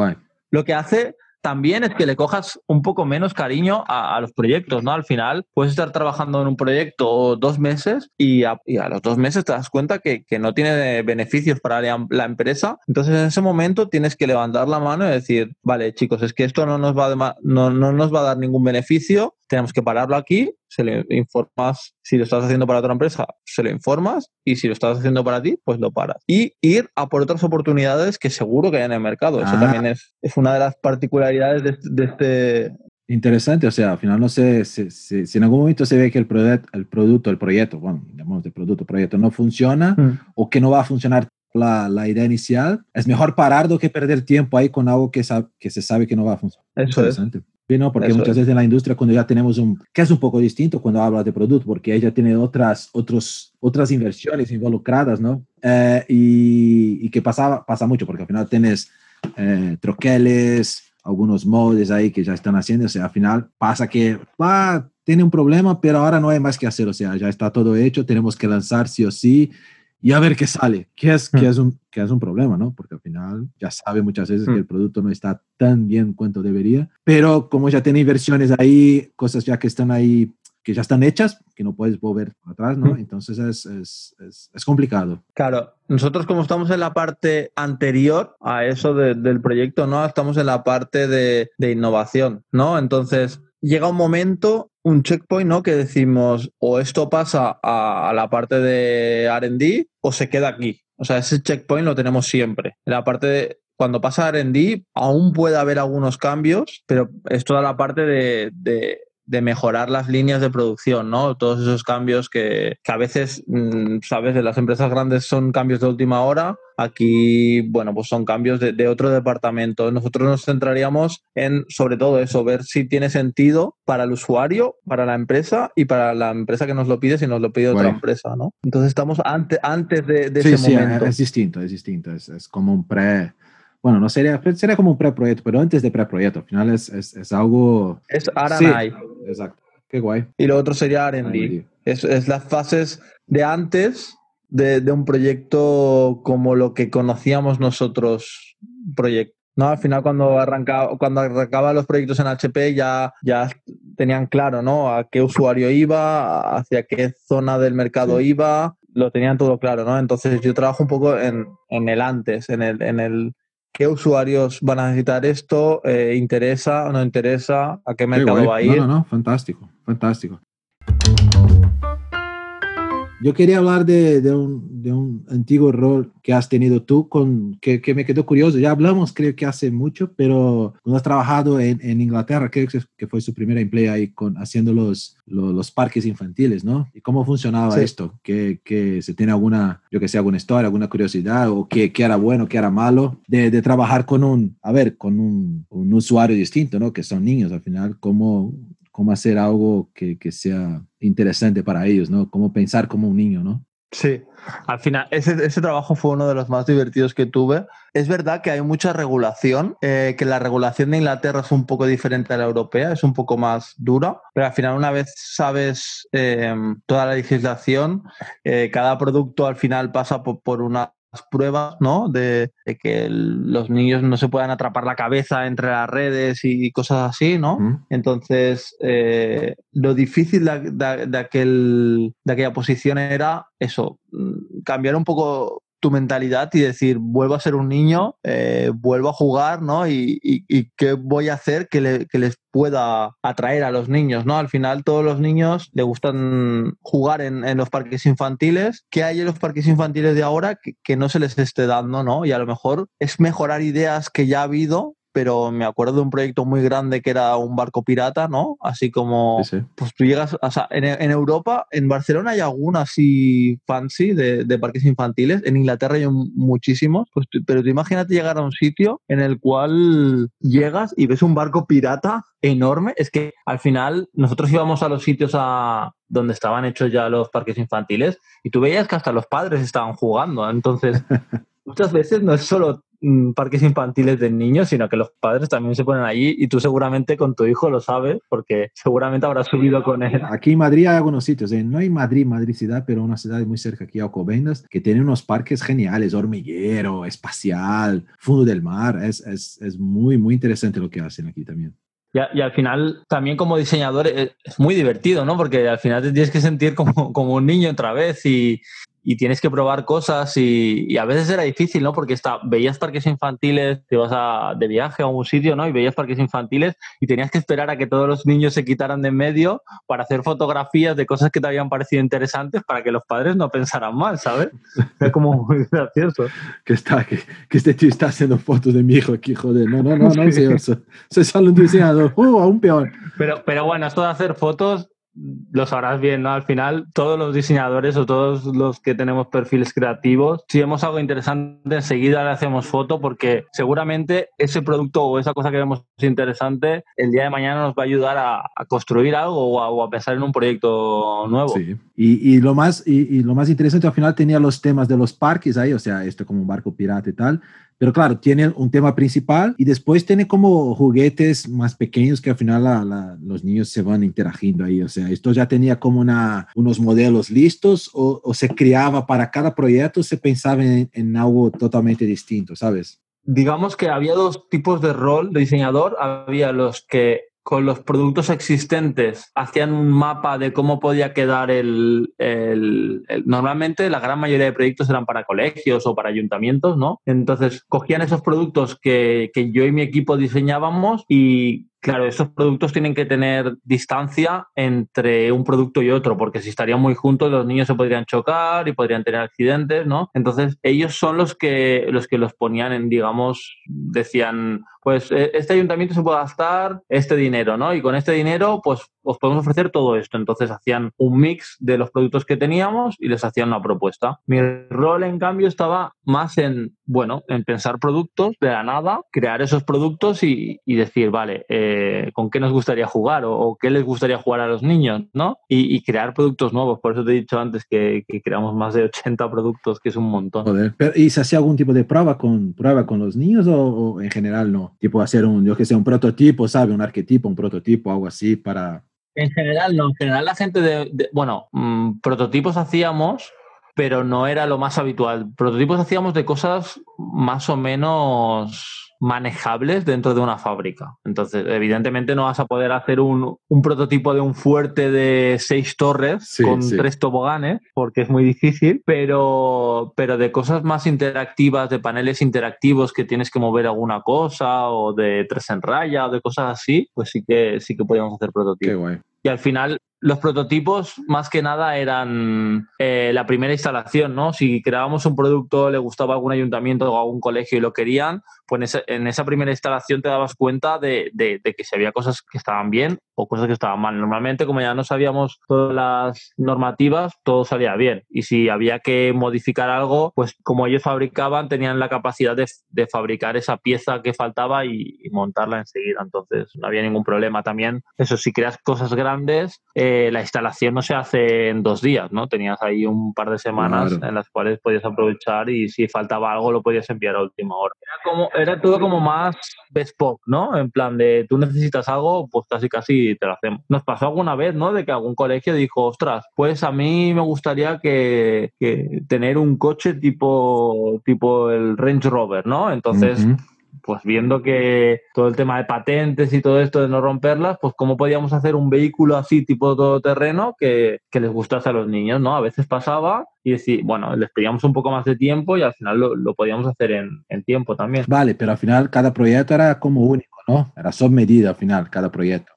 Lo que hace también es que le cojas un poco menos cariño a, los proyectos, ¿no? Al final puedes estar trabajando en un proyecto dos meses y a, los dos meses te das cuenta que, no tiene beneficios para la, empresa. Entonces en ese momento tienes que levantar la mano y decir, vale chicos, es que esto no nos va, no, no nos va a dar ningún beneficio, tenemos que pararlo aquí, se le informas, si lo estás haciendo para otra empresa, se lo informas y si lo estás haciendo para ti, pues lo paras. Y ir a por otras oportunidades que seguro que hay en el mercado. Eso ah. también es, es una de las particularidades de, este... Interesante, o sea, al final no sé si, si, en algún momento se ve que el, el producto, el proyecto, bueno, digamos de producto, proyecto no funciona mm. o que no va a funcionar la, la, idea inicial, es mejor parar do que perder tiempo ahí con algo que, que se sabe que no va a funcionar. Eso Interesante. Es. ¿No? Porque muchas veces en la industria, cuando ya tenemos un, que es un poco distinto cuando habla de producto, porque ella tiene otras, otros, otras inversiones involucradas, ¿no? Eh, y, y, que pasa, pasa mucho, porque al final tienes eh, troqueles, algunos moldes ahí que ya están haciendo, o sea, al final pasa que va, tiene un problema, pero ahora no hay más que hacer, o sea, ya está todo hecho, tenemos que lanzar sí o sí, y a ver qué sale, que es, que es, un, que es un problema, ¿no? Porque al final ya sabe muchas veces que el producto no está tan bien cuanto debería, pero como ya tiene inversiones ahí, cosas ya que están ahí, que ya están hechas, que no puedes volver atrás, ¿no? Entonces es, es, es, es, complicado. Claro, nosotros como estamos en la parte anterior a eso del proyecto, ¿no? Estamos en la parte de, de innovación, ¿no? Entonces llega un momento un checkpoint, ¿no? Que decimos, o esto pasa a, la parte de RD o se queda aquí. O sea, ese checkpoint lo tenemos siempre. La parte de, cuando pasa a RD, aún puede haber algunos cambios, pero es toda la parte de mejorar las líneas de producción, ¿no? Todos esos cambios que, a veces, mm, sabes, de las empresas grandes son cambios de última hora, aquí, bueno, pues son cambios de, otro departamento. Nosotros nos centraríamos en, sobre todo eso, ver si tiene sentido para el usuario, para la empresa y para la empresa que nos lo pide si nos lo pide otra empresa, ¿no? Entonces estamos antes antes de, de ese sí, momento. es distinto, es distinto, es, es como un pre bueno, no sería, sería como un preproyecto, pero antes de preproyecto, al final es, es, es algo... Es R&I. exacto, qué guay. Y lo otro sería R&D. Es, es las fases de antes de, de, un proyecto como lo que conocíamos nosotros, proyecto. ¿no? Al final cuando arrancaba, cuando los proyectos en HP ya, ya tenían claro ¿no? a qué usuario iba, hacia qué zona del mercado iba, lo tenían todo claro, ¿no? Entonces yo trabajo un poco en, en el antes, en el, en el qué usuarios van a necesitar esto, eh, interesa o no interesa, a qué mercado va a ir. No, no, no, fantástico, fantástico. Yo quería hablar de, de, un, de, un, antiguo rol que has tenido tú, con, que, que, me quedó curioso. Ya hablamos, creo que hace mucho, pero cuando has trabajado en, en Inglaterra, creo que fue su primer empleo ahí con, haciendo los, los, parques infantiles, ¿no? ¿Y cómo funcionaba esto? ¿Que, que se tiene alguna, yo que sé, alguna historia, alguna curiosidad, o qué, qué era bueno, qué era malo, de, de, trabajar con un, a ver, con un, un usuario distinto, ¿no? Que son niños al final, ¿cómo, cómo hacer algo que, que, sea interesante para ellos, ¿no? Cómo pensar como un niño, ¿no? Sí, al final, ese, ese, trabajo fue uno de los más divertidos que tuve. Es verdad que hay mucha regulación, eh, que la regulación de Inglaterra es un poco diferente a la europea, es un poco más dura, pero al final una vez sabes eh, toda la legislación, eh, cada producto al final pasa por, por una pruebas, ¿no? De, que los niños no se puedan atrapar la cabeza entre las redes y cosas así, ¿no? Entonces, eh, lo difícil de, aquel, de aquella posición era eso, mm, cambiar un poco tu mentalidad y decir, vuelvo a ser un niño, eh, vuelvo a jugar, ¿no? Y, qué voy a hacer que, les pueda atraer a los niños, ¿no? Al final todos los niños le gustan jugar en, los parques infantiles. ¿Qué hay en los parques infantiles de ahora que, que, no se les esté dando, ¿no? Y a lo mejor es mejorar ideas que ya ha habido pero me acuerdo de un proyecto muy grande que era un barco pirata, ¿no? Así como, pues tú llegas, o sea, en, Europa, en Barcelona hay alguna así fancy de, parques infantiles, en Inglaterra hay muchísimos, pues, pero tú imagínate llegar a un sitio en el cual llegas y ves un barco pirata enorme, es que al final nosotros íbamos a los sitios a donde estaban hechos ya los parques infantiles y tú veías que hasta los padres estaban jugando, entonces muchas veces no es solo parques infantiles de niños, sino que los padres también se ponen allí y tú seguramente con tu hijo lo sabes porque seguramente habrás subido con él. Aquí en Madrid hay algunos sitios, ¿eh? no hay Madrid, Madrid ciudad, pero una ciudad muy cerca aquí, Alcobendas, que tiene unos parques geniales, hormiguero, espacial, fondo del mar, es, es, es muy, muy interesante lo que hacen aquí también. Y, al final, también como diseñador, es, muy divertido, ¿no? Porque al final te tienes que sentir como, como un niño otra vez y, y tienes que probar cosas y, a veces era difícil, ¿no? Porque está, veías parques infantiles, te vas a, de viaje a un sitio, ¿no? Y veías parques infantiles y tenías que esperar a que todos los niños se quitaran de en medio para hacer fotografías de cosas que te habían parecido interesantes para que los padres no pensaran mal, ¿sabes? Es como muy gracioso. que, está, que, este tío está haciendo fotos de mi hijo aquí, joder. No, no, no, no, señor. Soy solo un diseñador. ¡Uh, aún peor! Pero, pero bueno, esto de hacer fotos lo sabrás bien, ¿no? Al final, todos los diseñadores o todos los que tenemos perfiles creativos, si vemos algo interesante, enseguida le hacemos foto porque seguramente ese producto o esa cosa que vemos interesante, el día de mañana nos va a ayudar a, construir algo o a, pensar en un proyecto nuevo. Sí. Y, lo más, y, lo más interesante, al final tenía los temas de los parques ahí, o sea, esto como un barco pirata y tal, pero claro, tiene un tema principal y después tiene como juguetes más pequeños que al final los niños se van interagiendo ahí. O sea, esto ya tenía como una, unos modelos listos o, se creaba para cada proyecto, se pensaba en, en algo totalmente distinto, ¿sabes? Digamos que había dos tipos de rol de diseñador. Había los que con los productos existentes hacían un mapa de cómo podía quedar el, Normalmente la gran mayoría de proyectos eran para colegios o para ayuntamientos, ¿no? Entonces cogían esos productos que, que yo y mi equipo diseñábamos y Claro, estos productos tienen que tener distancia entre un producto y otro, porque si estarían muy juntos los niños se podrían chocar y podrían tener accidentes, ¿no? Entonces, ellos son los que los que los ponían en, digamos, decían, pues e, este ayuntamiento se puede gastar este dinero, ¿no? Y con este dinero, pues os podemos ofrecer todo esto. Entonces hacían un mix de los productos que teníamos y les hacían una propuesta. Mi rol, en cambio, estaba más en, bueno, en pensar productos de la nada, crear esos productos y, decir, vale, eh, ¿con qué nos gustaría jugar o, qué les gustaría jugar a los niños, ¿no? Y, crear productos nuevos. Por eso te he dicho antes que, creamos más de 80 productos, que es un montón. Joder. ¿Y se hacía algún tipo de prueba con, prueba con los niños o, en general no? Tipo hacer un, yo que sé, un prototipo, ¿sabe? Un arquetipo, un prototipo, algo así para en general, no. En general, la gente de. bueno, mm, prototipos hacíamos, pero no era lo más habitual. Prototipos hacíamos de cosas más o menos manejables dentro de una fábrica. Entonces, evidentemente no vas a poder hacer un, prototipo de un fuerte de seis torres con tres toboganes, porque es muy difícil, pero, pero de cosas más interactivas, de paneles interactivos que tienes que mover alguna cosa, o de tres en raya, o de cosas así, pues sí que sí que podíamos hacer prototipos. Y al final los prototipos más que nada eran eh, la primera instalación, ¿no? Si creábamos un producto, le gustaba a algún ayuntamiento o a algún colegio y lo querían, pues en esa, primera instalación te dabas cuenta de, que si había cosas que estaban bien o cosas que estaban mal. Normalmente, como ya no sabíamos todas las normativas, todo salía bien. Y si había que modificar algo, pues como ellos fabricaban, tenían la capacidad de, fabricar esa pieza que faltaba y, montarla enseguida. Entonces, no había ningún problema. También, eso, si creas cosas grandes, eh, la instalación no se hace en dos días, ¿no? Tenías ahí un par de semanas en las cuales podías aprovechar y si faltaba algo lo podías enviar a última hora. Era, como, era todo como más bespoke, ¿no? En plan de tú necesitas algo, pues casi casi te lo hacemos. Nos pasó alguna vez, ¿no? De que algún colegio dijo, ostras, pues a mí me gustaría que, tener un coche tipo, tipo el Range Rover, ¿no? Entonces pues viendo que todo el tema de patentes y todo esto de no romperlas, pues cómo podíamos hacer un vehículo así tipo todoterreno que, que les gustase a los niños, ¿no? A veces pasaba y decir, bueno, les pedíamos un poco más de tiempo y al final lo, podíamos hacer en, en, tiempo también. Vale, pero al final cada proyecto era como único, ¿no? Era submedida al final cada proyecto.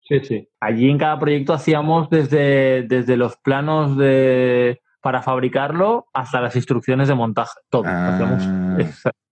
Sí, sí. Allí en cada proyecto hacíamos desde, desde los planos de, para fabricarlo hasta las instrucciones de montaje. Todo. Ah.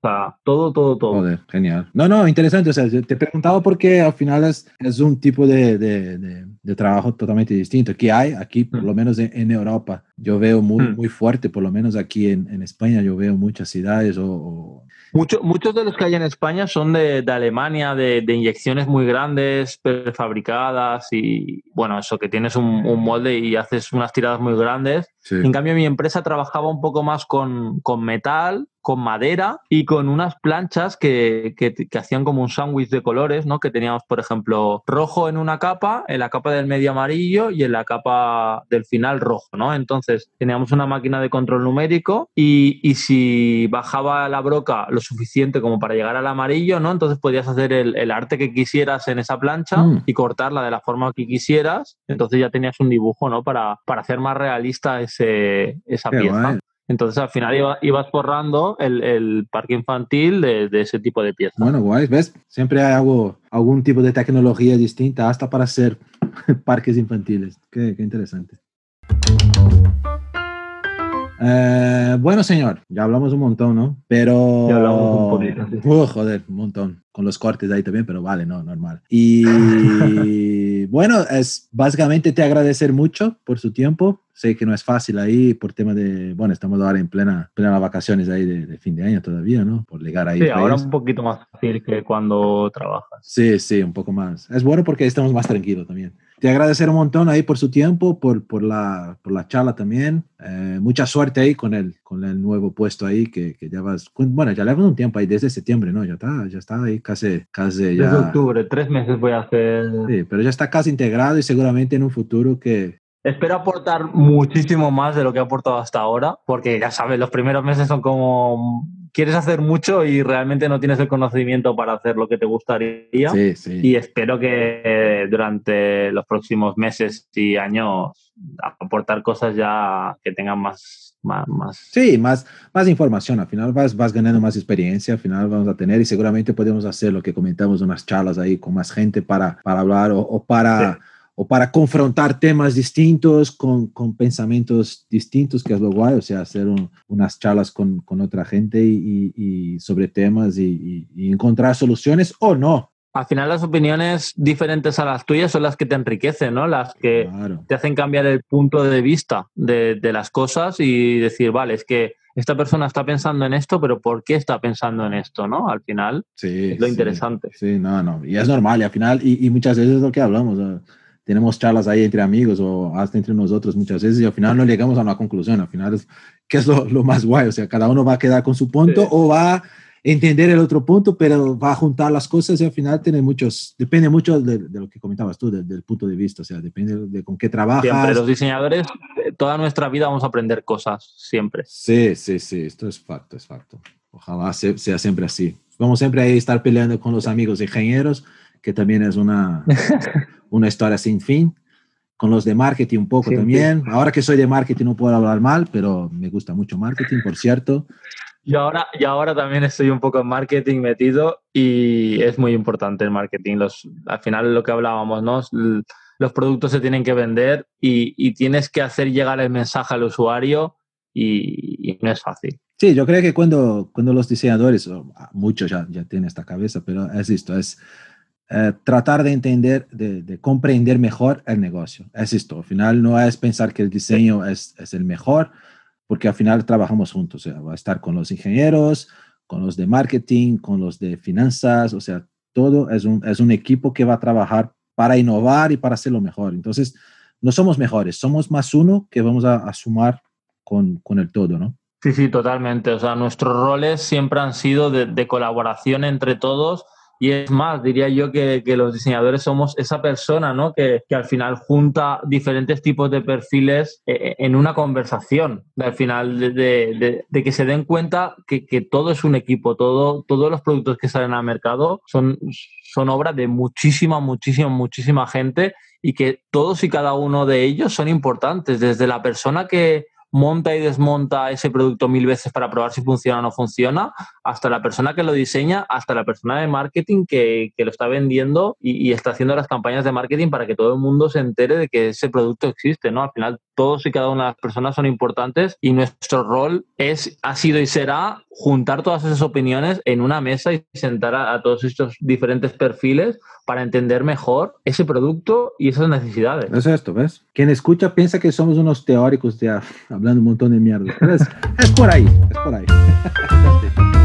Todo, todo, todo. Joder, genial. No, no, interesante. O sea, te preguntaba porque al final es, es un tipo de, de, de, trabajo totalmente distinto que hay aquí, por mm. lo menos en, Europa. Yo veo muy, mm. muy fuerte, por lo menos aquí en, en España, yo veo muchas ciudades o muchos de los que hay en España son de, Alemania, de, inyecciones muy grandes, prefabricadas y bueno, eso, que tienes un, molde y haces unas tiradas muy grandes. En cambio, mi empresa trabajaba un poco más con, metal con madera y con unas planchas que, que, que hacían como un sándwich de colores, ¿no? Que teníamos, por ejemplo, rojo en una capa, en la capa del medio amarillo y en la capa del final rojo, ¿no? Entonces teníamos una máquina de control numérico y, y si bajaba la broca lo suficiente como para llegar al amarillo, ¿no? Entonces podías hacer el, el arte que quisieras en esa plancha Mm. y cortarla de la forma que quisieras. Entonces ya tenías un dibujo, ¿no? Para, para hacer más realista ese, esa Qué pieza. guay. Entonces al final iba- ibas borrando el, el parque infantil de, de ese tipo de piezas. Bueno, guay, ¿ves? Siempre hay algo, algún tipo de tecnología distinta hasta para hacer parques infantiles. Qué, qué interesante. Eh, bueno, señor, ya hablamos un montón, ¿no? Pero... Ya hablamos un poquito, sí. Uh, joder, un montón. Con los cortes ahí también, pero vale, no, normal. Y bueno, es básicamente te agradecer mucho por su tiempo. Sé que no es fácil ahí por tema de, bueno, estamos ahora en plena, plena vacaciones ahí de, de fin de año todavía, ¿no? Por llegar ahí. Sí, ahora un poquito más fácil que cuando trabajas. Sí, sí, un poco más. Es bueno porque estamos más tranquilos también. Te agradecer un montón ahí por su tiempo, por, por, la, por la charla también. Eh, mucha suerte ahí con el, con el nuevo puesto ahí que, que ya vas, bueno, ya llevas un tiempo ahí desde septiembre, ¿no? Ya está, ya está ahí casi, casi Desde ya. octubre, tres meses voy a hacer. Sí, pero ya está casi integrado y seguramente en un futuro que... Espero aportar muchísimo más de lo que he aportado hasta ahora, porque ya sabes, los primeros meses son como quieres hacer mucho y realmente no tienes el conocimiento para hacer lo que te gustaría. Sí, sí. Y espero que eh, durante los próximos meses y años aportar cosas ya que tengan más... más, más... Sí, más, más información. Al final vas, vas ganando más experiencia, al final vamos a tener y seguramente podemos hacer lo que comentamos, unas charlas ahí con más gente para, para hablar o, o para... Sí. o para confrontar temas distintos con, con, pensamientos distintos, que es lo guay, o sea, hacer un, unas charlas con, con, otra gente y, sobre temas y, y, encontrar soluciones o no. Al final las opiniones diferentes a las tuyas son las que te enriquecen, ¿no? Las que claro. te hacen cambiar el punto de vista de, de las cosas y decir, vale, es que esta persona está pensando en esto, pero ¿por qué está pensando en esto, no? Al final sí, es lo sí, interesante. Sí, no, no, y es normal, y al final, y, y muchas veces es lo que hablamos, ¿no? tenemos charlas ahí entre amigos o hasta entre nosotros muchas veces y al final no llegamos a una conclusión, al final es que es lo, lo, más guay, o sea, cada uno va a quedar con su punto sí. o va entender el otro punto, pero va a juntar las cosas y al final tiene muchos, depende mucho de, de lo que comentabas tú, de, del punto de vista, o sea, depende de con qué trabajas. Siempre, los diseñadores, toda nuestra vida vamos a aprender cosas, siempre. Sí, sí, sí, esto es facto, es facto. Ojalá sea, sea siempre así. Vamos siempre a estar peleando con los amigos ingenieros, que también es una, una historia sin fin. Con los de marketing un poco sí, también. Sí. Ahora que soy de marketing no puedo hablar mal, pero me gusta mucho marketing, por cierto. Yo ahora, yo ahora también estoy un poco en marketing metido y es muy importante el marketing. Los, al final lo que hablábamos, ¿no? Los productos se tienen que vender y, y tienes que hacer llegar el mensaje al usuario y, y, no es fácil. Sí, yo creo que cuando, cuando los diseñadores, muchos ya, ya tienen esta cabeza, pero es esto, es eh, tratar de entender, de, de, comprender mejor el negocio. Es esto, al final no es pensar que el diseño es, es el mejor, porque al final trabajamos juntos, o sea, va a estar con los ingenieros, con los de marketing, con los de finanzas, o sea, todo es un, es un equipo que va a trabajar para innovar y para hacerlo mejor. Entonces, no somos mejores, somos más uno que vamos a, a sumar con, con el todo, ¿no? Sí, sí, totalmente. O sea, nuestros roles siempre han sido de, de colaboración entre todos y es más, diría yo que, que, los diseñadores somos esa persona ¿no? que, que, al final junta diferentes tipos de perfiles eh, en una conversación. Al final, de, que se den cuenta que, que, todo es un equipo, todo, todos los productos que salen al mercado son, son obra de muchísima, muchísima, muchísima gente y que todos y cada uno de ellos son importantes. Desde la persona que, monta y desmonta ese producto mil veces para probar si funciona o no funciona, hasta la persona que lo diseña, hasta la persona de marketing que, que lo está vendiendo y, y, está haciendo las campañas de marketing para que todo el mundo se entere de que ese producto existe, ¿no? Al final, todos y cada una de las personas son importantes y nuestro rol es, ha sido y será juntar todas esas opiniones en una mesa y sentar a, a todos estos diferentes perfiles para entender mejor ese producto y esas necesidades. Es esto, ¿ves? Quien escucha piensa que somos unos teóricos ya hablando un montón de mierda. Es, es por ahí, es por ahí.